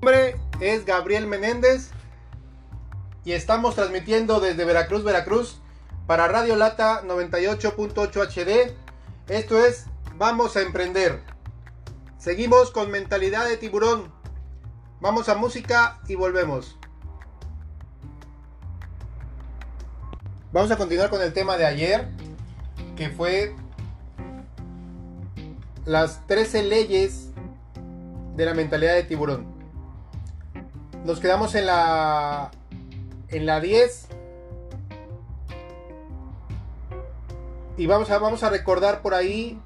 nombre es Gabriel Menéndez y estamos transmitiendo desde Veracruz, Veracruz para Radio Lata 98.8 HD. Esto es Vamos a emprender. Seguimos con mentalidad de tiburón. Vamos a música y volvemos. Vamos a continuar con el tema de ayer, que fue las 13 leyes de la mentalidad de tiburón. Nos quedamos en la en la 10 y vamos a vamos a recordar por ahí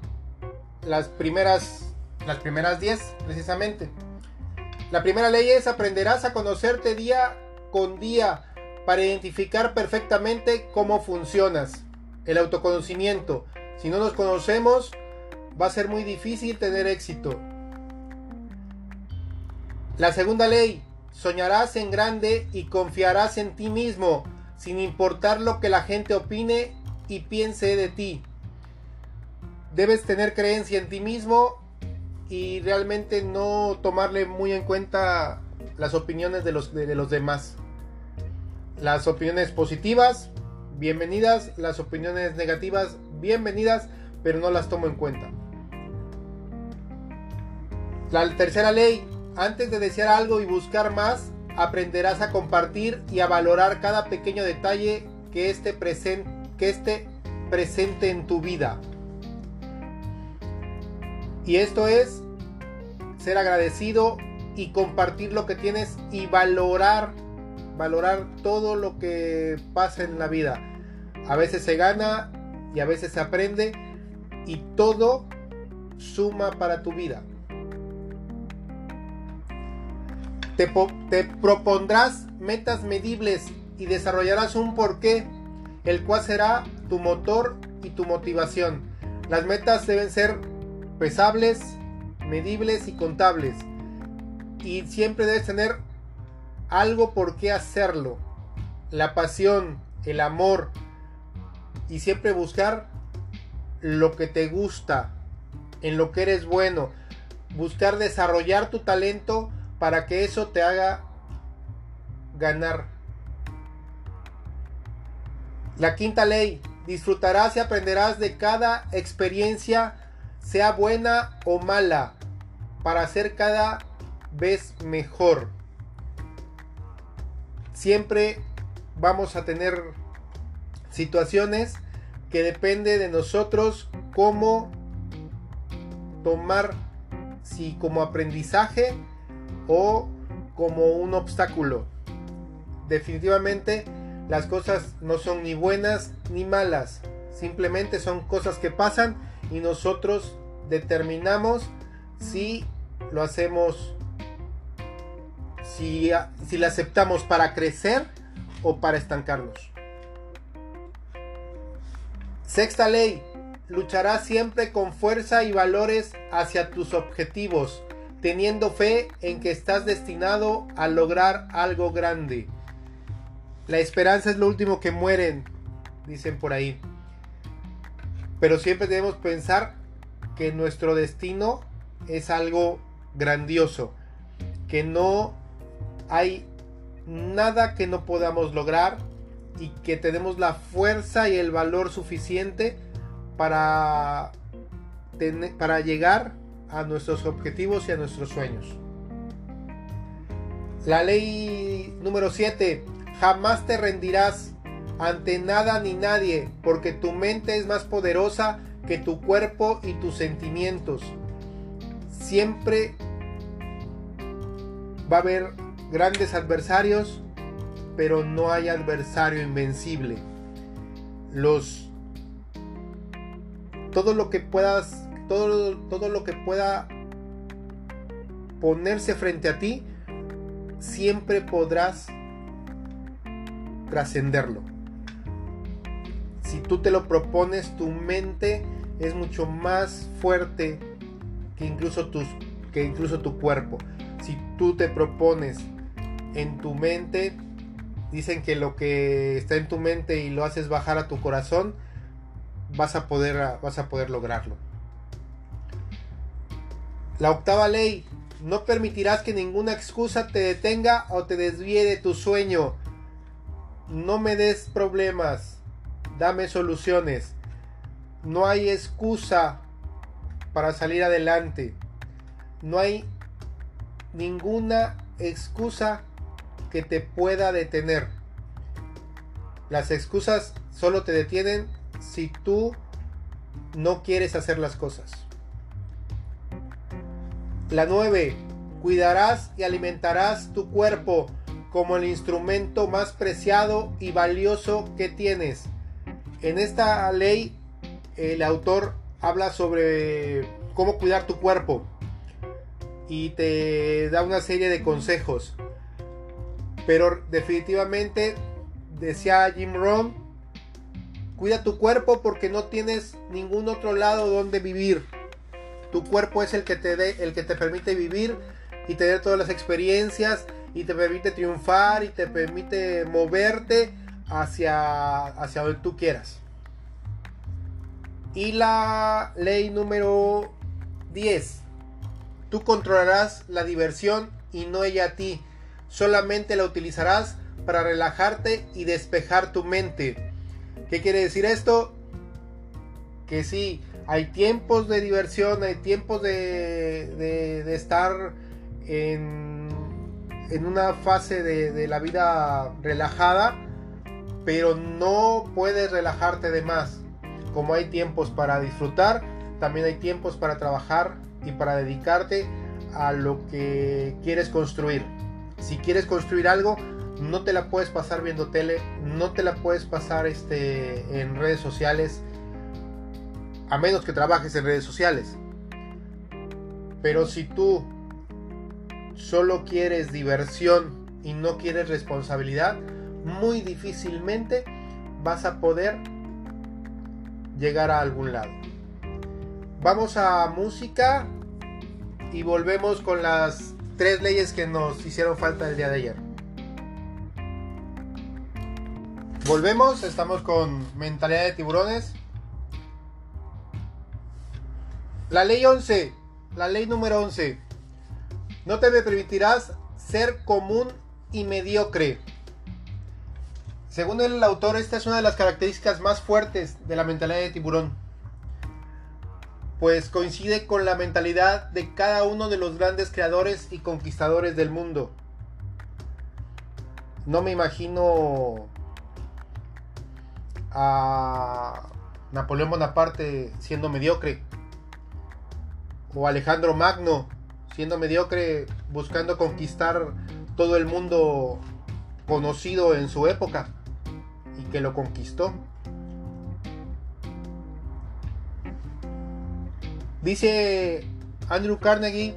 las primeras las primeras 10 precisamente. La primera ley es aprenderás a conocerte día con día para identificar perfectamente cómo funcionas. El autoconocimiento. Si no nos conocemos, va a ser muy difícil tener éxito. La segunda ley, soñarás en grande y confiarás en ti mismo, sin importar lo que la gente opine y piense de ti. Debes tener creencia en ti mismo y realmente no tomarle muy en cuenta las opiniones de los, de, los demás. Las opiniones positivas, bienvenidas. Las opiniones negativas, bienvenidas, pero no las tomo en cuenta. La tercera ley, antes de desear algo y buscar más, aprenderás a compartir y a valorar cada pequeño detalle que esté, presente, esté presente en tu vida. Y esto es ser agradecido y compartir lo que tienes y valorar, valorar todo lo que pasa en la vida. A veces se gana y a veces se aprende y todo suma para tu vida. Te, propondrás metas medibles y desarrollarás un porqué, el cual será tu motor y tu motivación. Las metas deben ser pesables, medibles y contables. Y siempre debes tener algo por qué hacerlo. La pasión, el amor. Y siempre buscar lo que te gusta, en lo que eres bueno. Buscar desarrollar tu talento para que eso te haga ganar. La quinta ley, disfrutarás y aprenderás de cada experiencia sea buena o mala, para ser cada vez mejor. Siempre vamos a tener situaciones que depende de nosotros cómo tomar si como aprendizaje o como un obstáculo. Definitivamente las cosas no son ni buenas ni malas, simplemente son cosas que pasan y nosotros determinamos si lo hacemos, si, si lo aceptamos para crecer o para estancarnos. Sexta ley, lucharás siempre con fuerza y valores hacia tus objetivos, teniendo fe en que estás destinado a lograr algo grande. La esperanza es lo último que mueren, dicen por ahí. Pero siempre debemos pensar que nuestro destino es algo grandioso, que no hay nada que no podamos lograr y que tenemos la fuerza y el valor suficiente para, para llegar a nuestros objetivos y a nuestros sueños. La ley número 7. Jamás te rendirás ante nada ni nadie, porque tu mente es más poderosa que tu cuerpo y tus sentimientos. Siempre va a haber grandes adversarios, pero no hay adversario invencible. Los todo lo que puedas todo, todo lo que pueda ponerse frente a ti, siempre podrás trascenderlo si tú te lo propones, tu mente es mucho más fuerte que incluso, tus, que incluso tu cuerpo. Si tú te propones en tu mente, dicen que lo que está en tu mente y lo haces bajar a tu corazón, vas a poder, vas a poder lograrlo. La octava ley, No permitirás que ninguna excusa te detenga o te desvíe de tu sueño. No me des problemas, dame soluciones. No hay excusa para salir adelante. No hay ninguna excusa que te pueda detener. Las excusas solo te detienen si tú no quieres hacer las cosas. La 9. Cuidarás y alimentarás tu cuerpo como el instrumento más preciado y valioso que tienes. En esta ley el autor habla sobre cómo cuidar tu cuerpo y te da una serie de consejos. Pero definitivamente decía Jim Rohn, cuida tu cuerpo porque no tienes ningún otro lado donde vivir. Tu cuerpo es el que te dé, el que te permite vivir y tener todas las experiencias y te permite triunfar y te permite moverte hacia hacia donde tú quieras. Y la ley número 10. Tú controlarás la diversión y no ella a ti. Solamente la utilizarás para relajarte y despejar tu mente. ¿Qué quiere decir esto? Que sí, hay tiempos de diversión, hay tiempos de, estar en, una fase de, de la vida relajada, pero no puedes relajarte de más. Como hay tiempos para disfrutar, también hay tiempos para trabajar y para dedicarte a lo que quieres construir. Si quieres construir algo, no te la puedes pasar viendo tele, no te la puedes pasar este, en redes sociales, a menos que trabajes en redes sociales. Pero si tú solo quieres diversión y no quieres responsabilidad, muy difícilmente vas a poder llegar a algún lado. Vamos a música y volvemos con las tres leyes que nos hicieron falta el día de ayer. Volvemos, estamos con mentalidad de tiburones. La ley 11, la ley número 11. No te permitirás ser común y mediocre. Según el autor, esta es una de las características más fuertes de la mentalidad de tiburón. Pues coincide con la mentalidad de cada uno de los grandes creadores y conquistadores del mundo. No me imagino a Napoleón Bonaparte siendo mediocre. O Alejandro Magno siendo mediocre buscando conquistar todo el mundo conocido en su época y que lo conquistó. Dice Andrew Carnegie,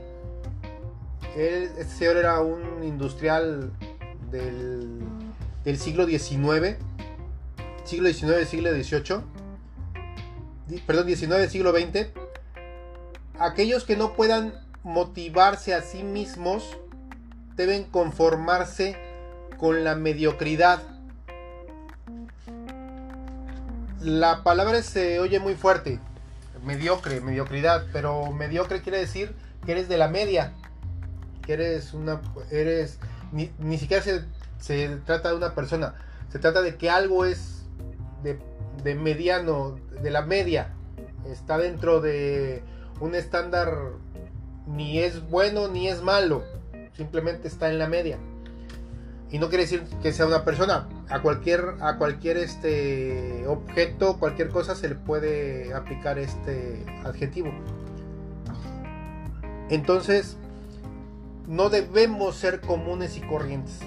este señor era un industrial del, del siglo XIX siglo XIX, siglo XVIII, perdón, XIX, siglo XX, aquellos que no puedan motivarse a sí mismos deben conformarse con la mediocridad. La palabra se oye muy fuerte, mediocre, mediocridad, pero mediocre quiere decir que eres de la media, que eres una, eres, ni, ni siquiera se, se trata de una persona, se trata de que algo es de, mediano, de la media, está dentro de un estándar ni es bueno ni es malo, simplemente está en la media. Y no quiere decir que sea una persona, a cualquier, a cualquier este objeto, cualquier cosa se le puede aplicar este adjetivo. Entonces, no debemos ser comunes y corrientes.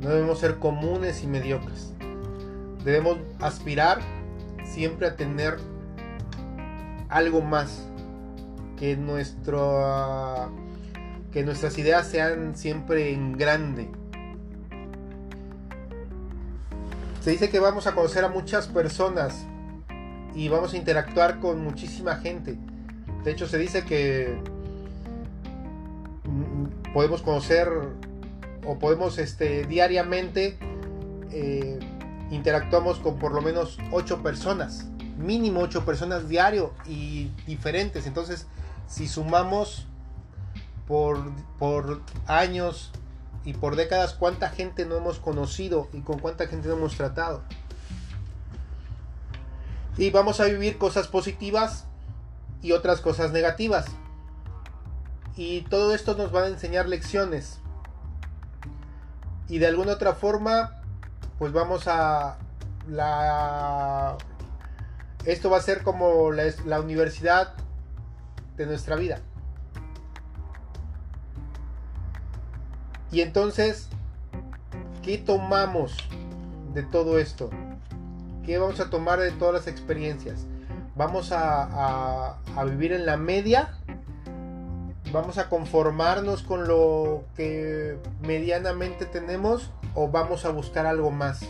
No debemos ser comunes y mediocres debemos aspirar siempre a tener algo más. Que nuestro que nuestras ideas sean siempre en grande. Se dice que vamos a conocer a muchas personas y vamos a interactuar con muchísima gente. De hecho se dice que mm, podemos conocer o podemos este diariamente eh, interactuamos con por lo menos 8 personas, mínimo 8 personas diario y diferentes. Entonces, si sumamos por, por años y por décadas cuánta gente no hemos conocido y con cuánta gente no hemos tratado. Y vamos a vivir cosas positivas y otras cosas negativas. Y todo esto nos va a enseñar lecciones. Y de alguna otra forma, pues vamos a la esto va a ser como la, universidad de nuestra vida. Y entonces, ¿qué tomamos de todo esto? ¿Qué vamos a tomar de todas las experiencias? ¿Vamos a, vivir en la media? ¿Vamos a conformarnos con lo que medianamente tenemos? ¿O vamos a buscar algo más?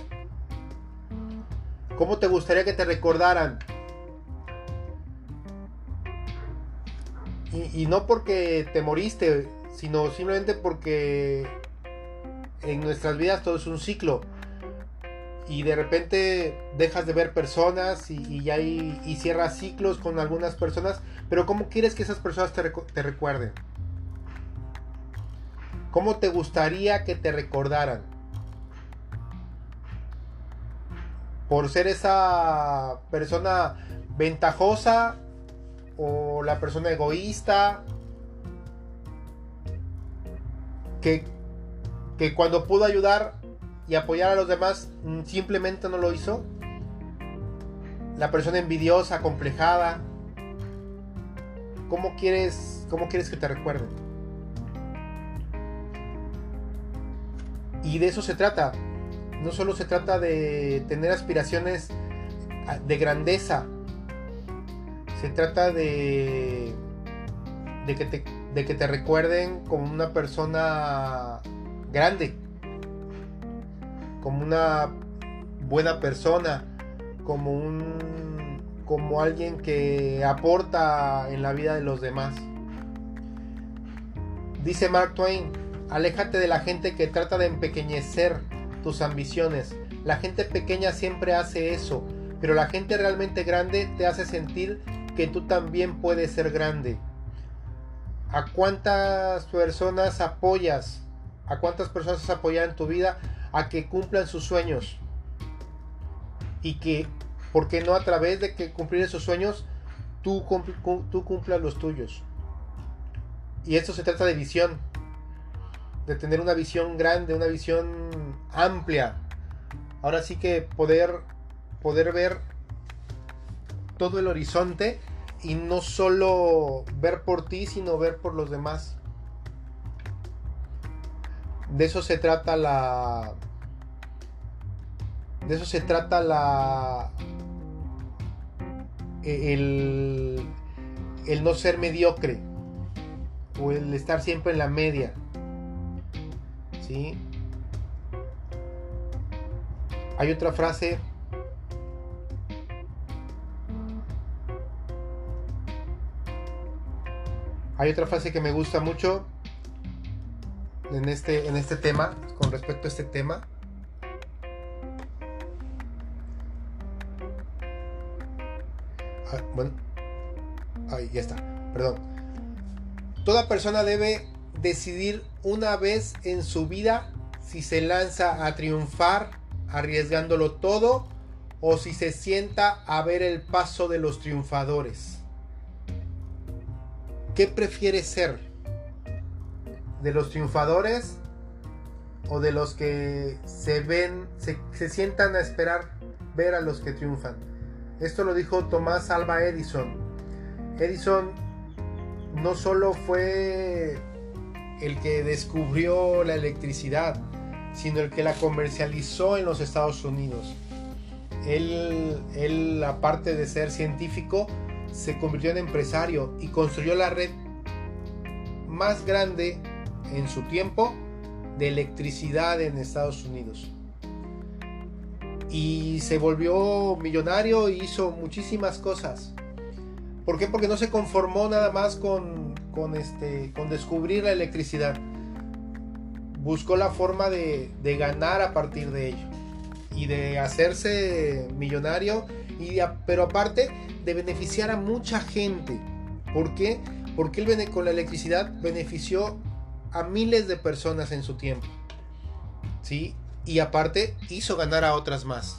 ¿Cómo te gustaría que te recordaran? Y, no porque te moriste, sino simplemente porque en nuestras vidas todo es un ciclo. Y de repente dejas de ver personas y, ya y cierras ciclos con algunas personas. Pero ¿cómo quieres que esas personas te, te recuerden? ¿Cómo te gustaría que te recordaran? Por ser esa persona ventajosa o la persona egoísta que, que cuando pudo ayudar y apoyar a los demás mm, simplemente no lo hizo. La persona envidiosa, complejada. ¿Cómo quieres, cómo quieres que te recuerden? Y de eso se trata no solo se trata de tener aspiraciones ah, de grandeza, se trata de, que te recuerden como una persona grande, como una buena persona, como un como alguien que aporta en la vida de los demás. Dice Mark Twain, aléjate de la gente que trata de empequeñecer tus ambiciones. La gente pequeña siempre hace eso, pero la gente realmente grande te hace sentir que tú también puedes ser grande. ¿A cuántas personas apoyas? ¿A cuántas personas has apoyado en tu vida a que cumplan sus sueños? Y que, ¿por qué no a través de que cumplir esos sueños, tú, tú cumplas los tuyos? Y esto se trata de visión de tener una visión grande, una visión amplia. Ahora sí que poder, poder ver todo el horizonte y no solo ver por ti, sino ver por los demás. De eso se trata la... De eso se trata la... El, el no ser mediocre o el estar siempre en la media. Hay otra frase Hay otra frase que me gusta mucho en este, en este tema, con respecto a este tema. Ah, bueno, ahí ya está, perdón. Toda persona debe decidir una vez en su vida si se lanza a triunfar arriesgándolo todo o si se sienta a ver el paso de los triunfadores. ¿Qué prefiere ser? ¿De los triunfadores o de los que se ven, se, se sientan a esperar ver a los que triunfan? Esto lo dijo Tomás Alba Edison. Edison no solo fue el que descubrió la electricidad, sino el que la comercializó en los Estados Unidos. Él, él, aparte de ser científico, se convirtió en empresario y construyó la red más grande en su tiempo de electricidad en Estados Unidos. Y se volvió millonario y hizo muchísimas cosas. ¿Por qué? Porque no se conformó nada más con con, este, con descubrir la electricidad. Buscó la forma de, ganar a partir de ello y de hacerse millonario, y pero aparte de beneficiar a mucha gente. ¿Por qué? Porque él con la electricidad benefició a miles de personas en su tiempo. ¿Sí? Y aparte hizo ganar a otras más.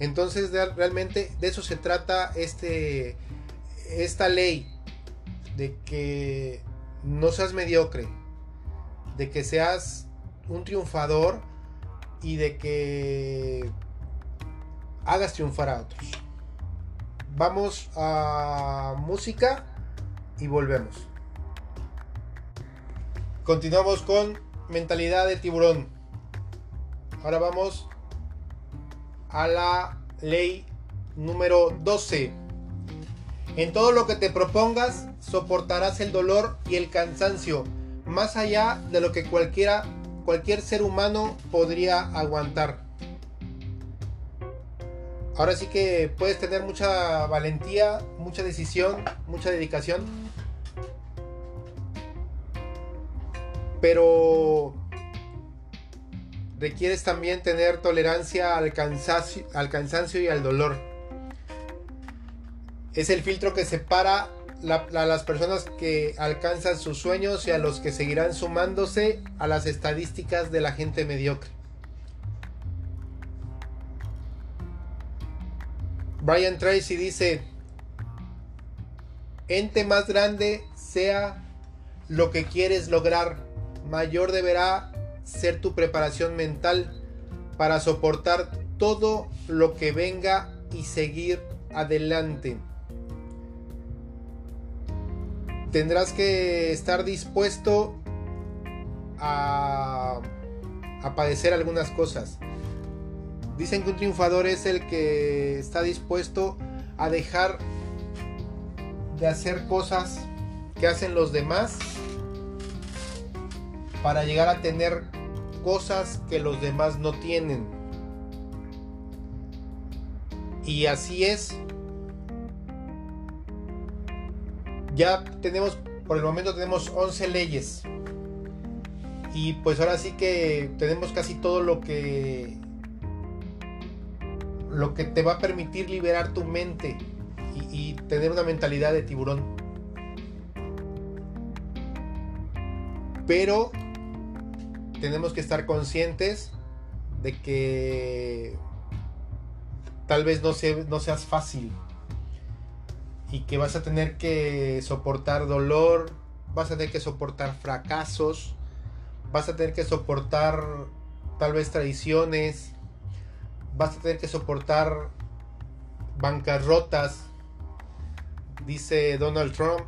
Entonces realmente de eso se trata este, esta ley. De que no seas mediocre. De que seas un triunfador. Y de que hagas triunfar a otros. Vamos a música y volvemos. Continuamos con mentalidad de tiburón. Ahora vamos a la ley número 12. En todo lo que te propongas, soportarás el dolor y el cansancio, más allá de lo que cualquiera, cualquier ser humano podría aguantar. Ahora sí que puedes tener mucha valentía, mucha decisión, mucha dedicación. Pero requieres también tener tolerancia al cansancio, al cansancio y al dolor. Es el filtro que separa a las personas que alcanzan sus sueños y a los que seguirán sumándose a las estadísticas de la gente mediocre. Brian Tracy dice, ente más grande sea lo que quieres lograr, mayor deberá ser tu preparación mental para soportar todo lo que venga y seguir adelante. Tendrás que estar dispuesto a, a padecer algunas cosas. Dicen que un triunfador es el que está dispuesto a dejar de hacer cosas que hacen los demás para llegar a tener cosas que los demás no tienen. Y así es. Ya tenemos, por el momento tenemos 11 leyes. Y pues ahora sí que tenemos casi todo lo que lo que te va a permitir liberar tu mente y, tener una mentalidad de tiburón. Pero tenemos que estar conscientes de que tal vez no, no seas fácil y que vas a tener que soportar dolor, vas a tener que soportar fracasos, vas a tener que soportar tal vez traiciones, vas a tener que soportar bancarrotas, dice Donald Trump,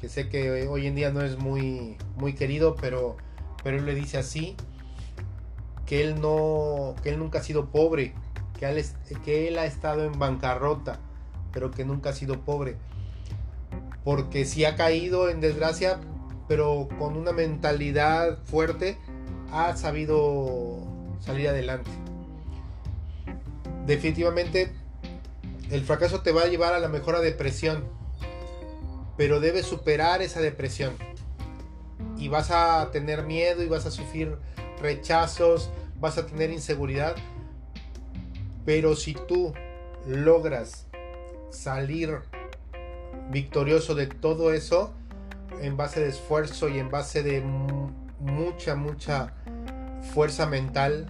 que sé que hoy en día no es muy, muy querido, pero, pero él le dice así, que él, no, que él nunca ha sido pobre, que él, que él ha estado en bancarrota, pero que nunca ha sido pobre. Porque si ha caído en desgracia, pero con una mentalidad fuerte, ha sabido salir adelante definitivamente el fracaso te va a llevar a la mejor depresión, pero debes superar esa depresión. Y vas a tener miedo y vas a sufrir rechazos, vas a tener inseguridad. Pero si tú logras salir victorioso de todo eso, en base de esfuerzo y en base de mucha, mucha fuerza mental,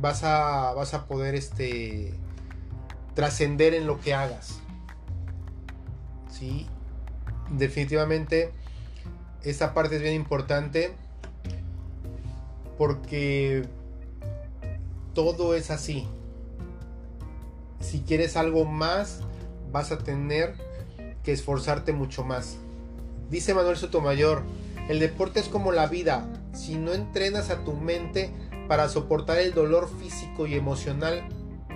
vas a, vas a poder este, trascender en lo que hagas. ¿Sí? Definitivamente esa parte es bien importante porque todo es así. Si quieres algo más, vas a tener que esforzarte mucho más. Dice Manuel Sotomayor, el deporte es como la vida. Si no entrenas a tu mente, para soportar el dolor físico y emocional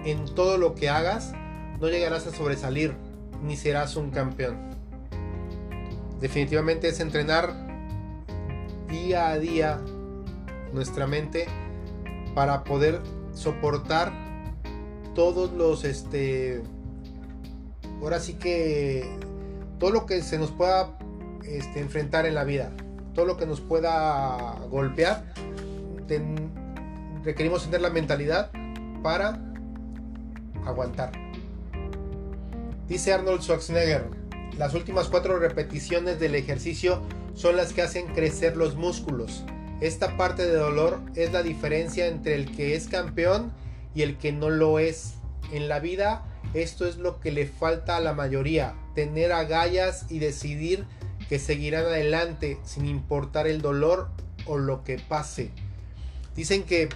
en todo lo que hagas, no llegarás a sobresalir ni serás un campeón. Definitivamente es entrenar día a día nuestra mente para poder soportar todos los este ahora sí que todo lo que se nos pueda este, enfrentar en la vida todo lo que nos pueda golpear requerimos tener la mentalidad para aguantar. Dice Arnold Schwarzenegger, las últimas cuatro repeticiones del ejercicio son las que hacen crecer los músculos. Esta parte de dolor es la diferencia entre el que es campeón y el que no lo es. En la vida esto es lo que le falta a la mayoría, tener agallas y decidir que seguirán adelante sin importar el dolor o lo que pase. Dicen que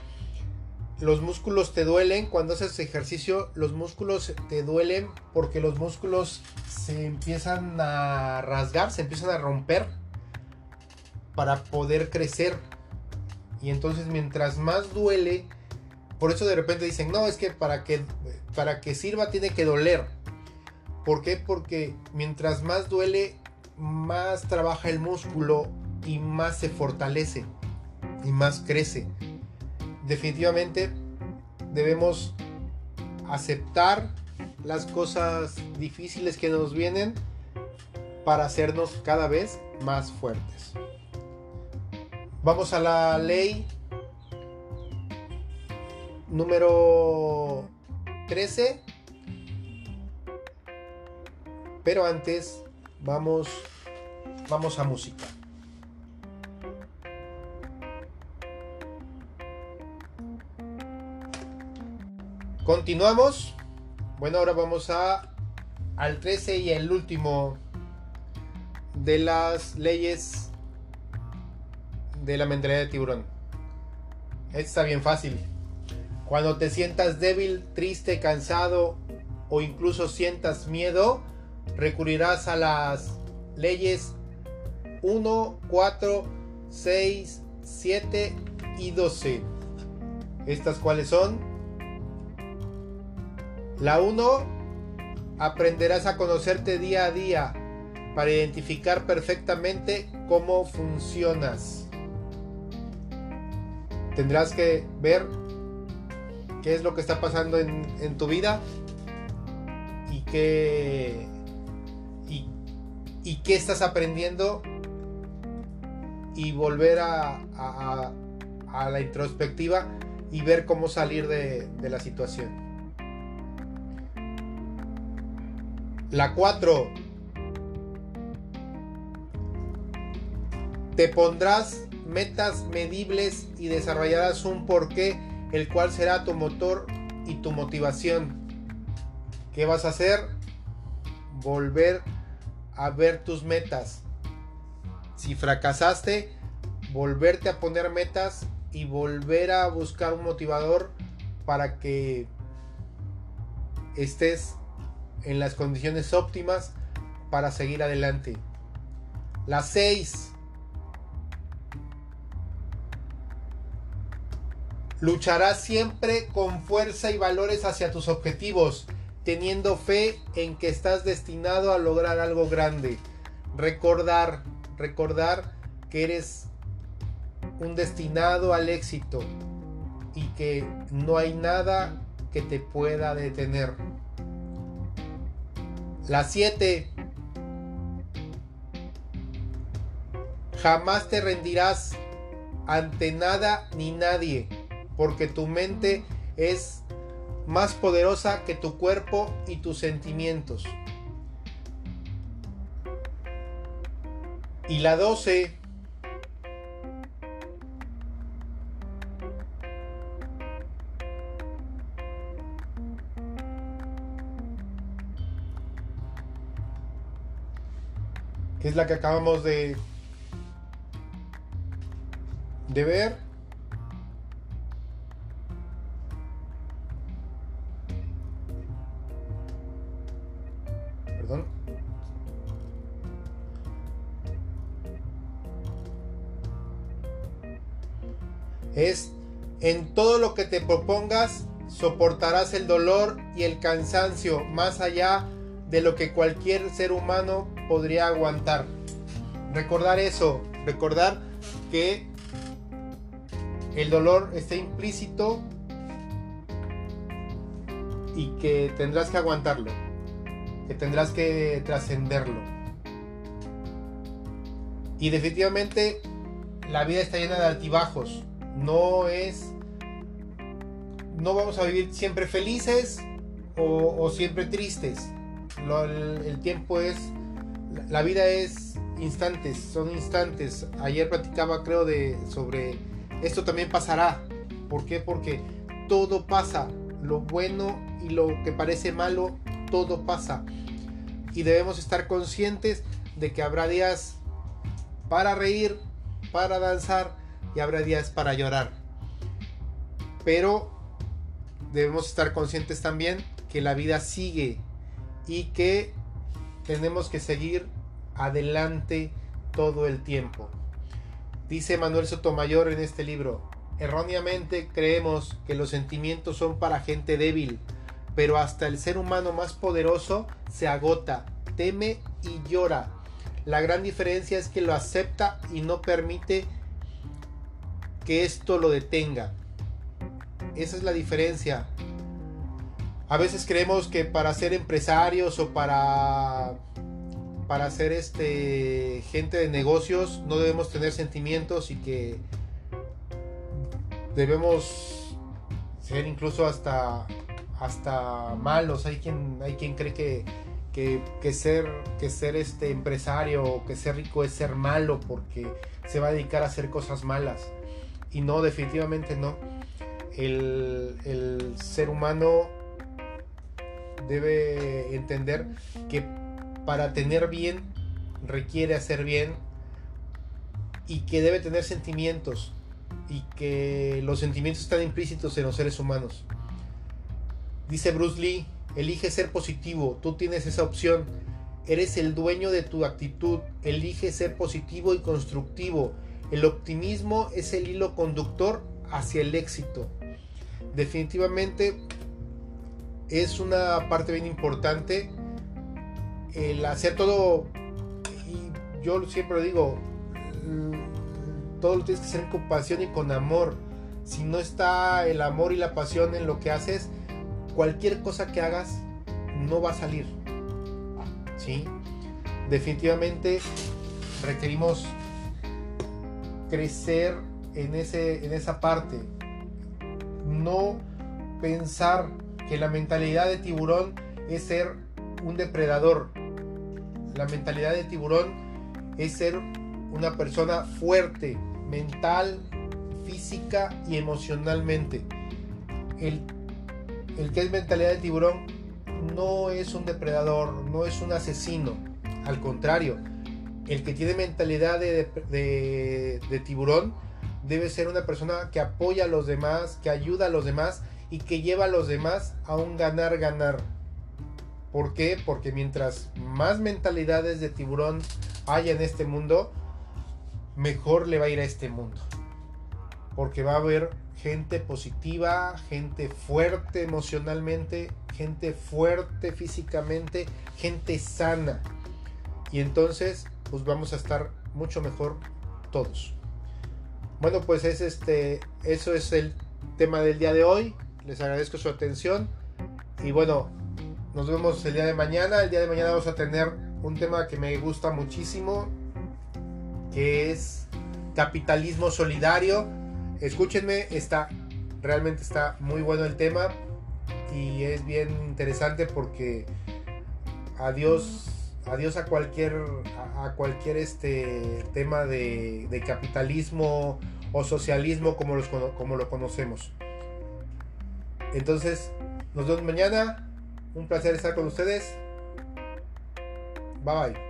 los músculos te duelen cuando haces ejercicio, los músculos te duelen porque los músculos se empiezan a rasgar, se empiezan a romper para poder crecer. Y entonces mientras más duele, por eso de repente dicen, no, es que para que, para que sirva tiene que doler. ¿Por qué? Porque mientras más duele, más trabaja el músculo y más se fortalece y más crece. Definitivamente debemos aceptar las cosas difíciles que nos vienen para hacernos cada vez más fuertes. Vamos a la ley número 13. Pero antes vamos vamos a música. Continuamos. Bueno, ahora vamos a al 13 y el último de las leyes de la mentalidad de tiburón. está bien fácil. Cuando te sientas débil, triste, cansado o incluso sientas miedo, recurrirás a las leyes 1, 4, 6, 7 y 12. ¿Estas cuáles son? La 1, aprenderás a conocerte día a día para identificar perfectamente cómo funcionas. Tendrás que ver qué es lo que está pasando en, tu vida y qué, y, qué estás aprendiendo y volver a, a, la introspectiva y ver cómo salir de, de la situación. La 4. Te pondrás metas medibles y desarrollarás un porqué el cual será tu motor y tu motivación. ¿Qué vas a hacer? Volver a ver tus metas. Si fracasaste, volverte a poner metas y volver a buscar un motivador para que estés en las condiciones óptimas para seguir adelante. Las 6 Lucharás siempre con fuerza y valores hacia tus objetivos, teniendo fe en que estás destinado a lograr algo grande. Recordar, recordar que eres un destinado al éxito y que no hay nada que te pueda detener. La 7. Jamás te rendirás ante nada ni nadie porque tu mente es más poderosa que tu cuerpo y tus sentimientos. Y la 12 que es la que acabamos de de ver propongas soportarás el dolor y el cansancio más allá de lo que cualquier ser humano podría aguantar. Recordar eso, recordar que el dolor está implícito y que tendrás que aguantarlo, que tendrás que trascenderlo. Y definitivamente la vida está llena de altibajos no es, no vamos a vivir siempre felices o, siempre tristes. el, tiempo es la vida es instantes, son instantes. Ayer platicaba creo de sobre esto también pasará. ¿Por qué? Porque todo pasa, lo bueno y lo que parece malo, todo pasa. Y debemos estar conscientes de que habrá días para reír, para danzar y habrá días para llorar. Pero debemos estar conscientes también que la vida sigue y que tenemos que seguir adelante todo el tiempo. Dice Manuel Sotomayor en este libro, erróneamente creemos que los sentimientos son para gente débil, pero hasta el ser humano más poderoso se agota, teme y llora. La gran diferencia es que lo acepta y no permite que esto lo detenga. Esa es la diferencia. A veces creemos que para ser empresarios o para para ser este gente de negocios no debemos tener sentimientos y que debemos ser incluso hasta hasta malos. Hay quien hay quien cree que, que, ser que ser este empresario o que ser rico es ser malo porque se va a dedicar a hacer cosas malas. Y no definitivamente no el, ser humano debe entender que para tener bien requiere hacer bien y que debe tener sentimientos y que los sentimientos están implícitos en los seres humanos. Dice Bruce Lee, elige ser positivo, tú tienes esa opción, eres el dueño de tu actitud, elige ser positivo y constructivo. El optimismo es el hilo conductor hacia el éxito. Definitivamente es una parte bien importante el hacer todo, y yo siempre digo, todo lo tienes que hacer con pasión y con amor. Si no está el amor y la pasión en lo que haces, cualquier cosa que hagas no va a salir. ¿Sí? Definitivamente requerimos crecer en, ese, en esa parte. No pensar que la mentalidad de tiburón es ser un depredador. La mentalidad de tiburón es ser una persona fuerte, mental, física y emocionalmente. El, que es mentalidad de tiburón no es un depredador, no es un asesino. Al contrario, el que tiene mentalidad de, tiburón debe ser una persona que apoya a los demás, que ayuda a los demás y que lleva a los demás a un ganar-ganar. ¿Por qué? Porque mientras más mentalidades de tiburón haya en este mundo, mejor le va a ir a este mundo. Porque va a haber gente positiva, gente fuerte emocionalmente, gente fuerte físicamente, gente sana. Y entonces, pues vamos a estar mucho mejor todos. Bueno, pues es este, eso es el tema del día de hoy. Les agradezco su atención. Y bueno, nos vemos el día de mañana. El día de mañana vamos a tener un tema que me gusta muchísimo, que es capitalismo solidario. Escúchenme, está realmente está muy bueno el tema y es bien interesante porque adiós adiós a cualquier a, cualquier este tema de, de, capitalismo o socialismo como, los, como lo conocemos entonces nos vemos mañana un placer estar con ustedes. Bye bye.